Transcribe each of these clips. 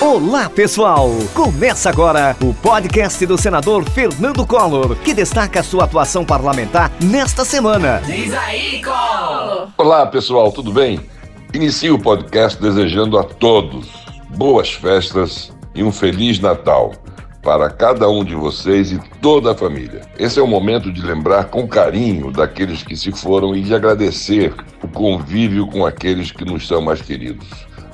Olá, pessoal! Começa agora o podcast do senador Fernando Collor, que destaca sua atuação parlamentar nesta semana. Diz aí, Collor! Olá, pessoal, tudo bem? Inicio o podcast desejando a todos boas festas e um feliz Natal para cada um de vocês e toda a família. Esse é o momento de lembrar com carinho daqueles que se foram e de agradecer o convívio com aqueles que nos são mais queridos,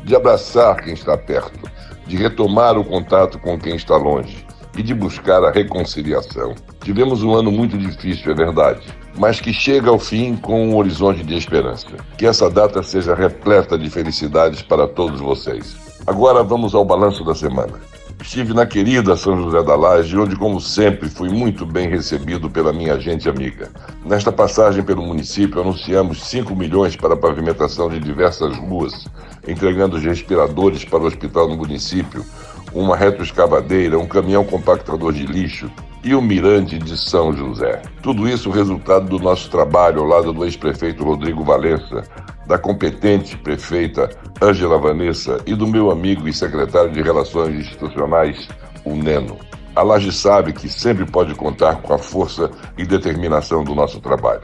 de abraçar quem está perto de retomar o contato com quem está longe e de buscar a reconciliação. Tivemos um ano muito difícil, é verdade, mas que chega ao fim com um horizonte de esperança. Que essa data seja repleta de felicidades para todos vocês. Agora vamos ao balanço da semana. Estive na querida São José da Laje, onde, como sempre, fui muito bem recebido pela minha gente amiga. Nesta passagem pelo município, anunciamos 5 milhões para a pavimentação de diversas ruas, entregando respiradores para o hospital no município, uma retroescavadeira, um caminhão compactador de lixo e o mirante de São José. Tudo isso resultado do nosso trabalho ao lado do ex-prefeito Rodrigo Valença, da competente prefeita Ângela Vanessa e do meu amigo e secretário de Relações Institucionais, o Neno. A Laje sabe que sempre pode contar com a força e determinação do nosso trabalho.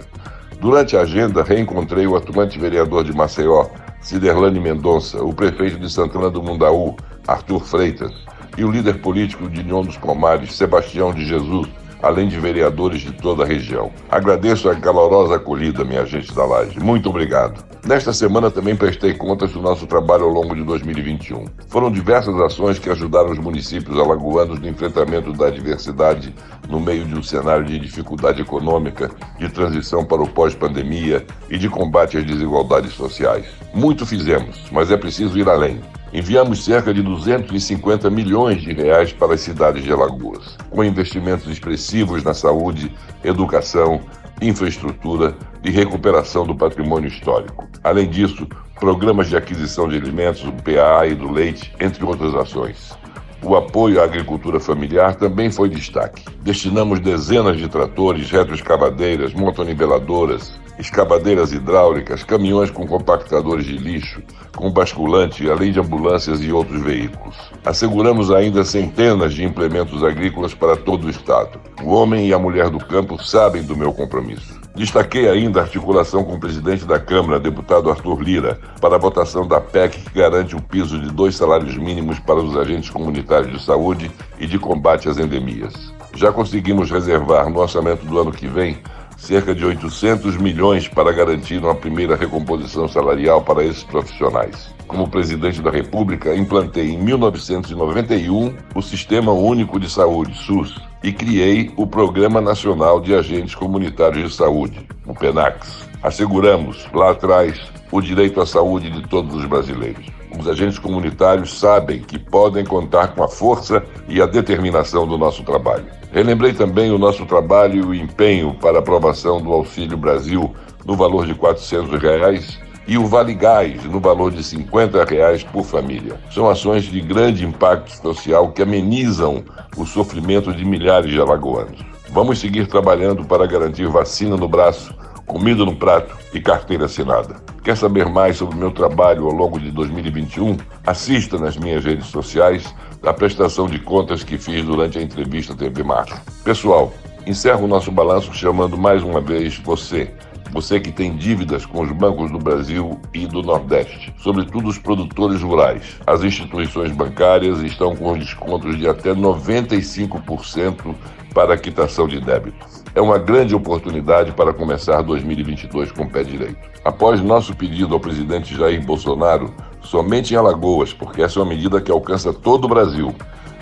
Durante a agenda, reencontrei o atuante vereador de Maceió, Ciderlane Mendonça, o prefeito de Santana do Mundaú, Arthur Freitas, e o líder político de União dos Comares, Sebastião de Jesus, além de vereadores de toda a região. Agradeço a calorosa acolhida, minha gente da Laje. Muito obrigado. Nesta semana também prestei contas do nosso trabalho ao longo de 2021. Foram diversas ações que ajudaram os municípios alagoanos no enfrentamento da adversidade no meio de um cenário de dificuldade econômica, de transição para o pós-pandemia e de combate às desigualdades sociais. Muito fizemos, mas é preciso ir além. Enviamos cerca de 250 milhões de reais para as cidades de Alagoas, com investimentos expressivos na saúde, educação, infraestrutura e recuperação do patrimônio histórico. Além disso, programas de aquisição de alimentos, do PA e do leite, entre outras ações. O apoio à agricultura familiar também foi destaque. Destinamos dezenas de tratores, retroescavadeiras, motoniveladoras, escavadeiras hidráulicas, caminhões com compactadores de lixo, com basculante, além de ambulâncias e outros veículos. Asseguramos ainda centenas de implementos agrícolas para todo o Estado. O homem e a mulher do campo sabem do meu compromisso. Destaquei ainda a articulação com o presidente da Câmara, deputado Arthur Lira, para a votação da PEC que garante o piso de dois salários mínimos para os agentes comunitários de saúde e de combate às endemias. Já conseguimos reservar no orçamento do ano que vem cerca de 800 milhões para garantir uma primeira recomposição salarial para esses profissionais. Como presidente da República, implantei em 1991 o Sistema Único de Saúde, SUS, e criei o Programa Nacional de Agentes Comunitários de Saúde, o PENAX. Asseguramos, lá atrás, o direito à saúde de todos os brasileiros. Os agentes comunitários sabem que podem contar com a força e a determinação do nosso trabalho. Relembrei também o nosso trabalho e o empenho para a aprovação do Auxílio Brasil no valor de 400 reais e o Vale Gás no valor de 50 reais por família. São ações de grande impacto social que amenizam o sofrimento de milhares de alagoanos. Vamos seguir trabalhando para garantir vacina no braço comida no prato e carteira assinada. Quer saber mais sobre o meu trabalho ao longo de 2021? Assista nas minhas redes sociais a prestação de contas que fiz durante a entrevista TV Marco. Pessoal, encerro o nosso balanço chamando mais uma vez você, você que tem dívidas com os bancos do Brasil e do Nordeste, sobretudo os produtores rurais. As instituições bancárias estão com descontos de até 95% para a quitação de débitos é uma grande oportunidade para começar 2022 com o pé direito. Após nosso pedido ao presidente Jair Bolsonaro, somente em Alagoas, porque essa é uma medida que alcança todo o Brasil,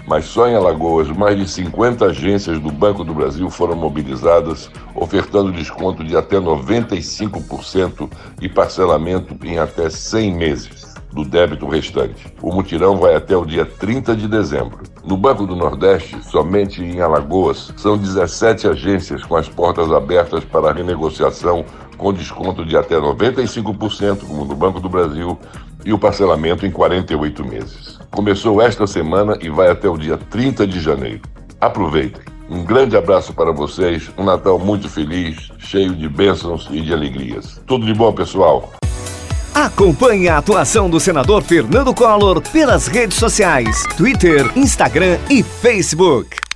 mas só em Alagoas, mais de 50 agências do Banco do Brasil foram mobilizadas, ofertando desconto de até 95% e parcelamento em até 100 meses do débito restante. O mutirão vai até o dia 30 de dezembro. No Banco do Nordeste, somente em Alagoas, são 17 agências com as portas abertas para renegociação com desconto de até 95%, como no Banco do Brasil, e o parcelamento em 48 meses. Começou esta semana e vai até o dia 30 de janeiro. Aproveitem! Um grande abraço para vocês, um Natal muito feliz, cheio de bênçãos e de alegrias. Tudo de bom, pessoal! Acompanhe a atuação do senador Fernando Collor pelas redes sociais, Twitter, Instagram e Facebook.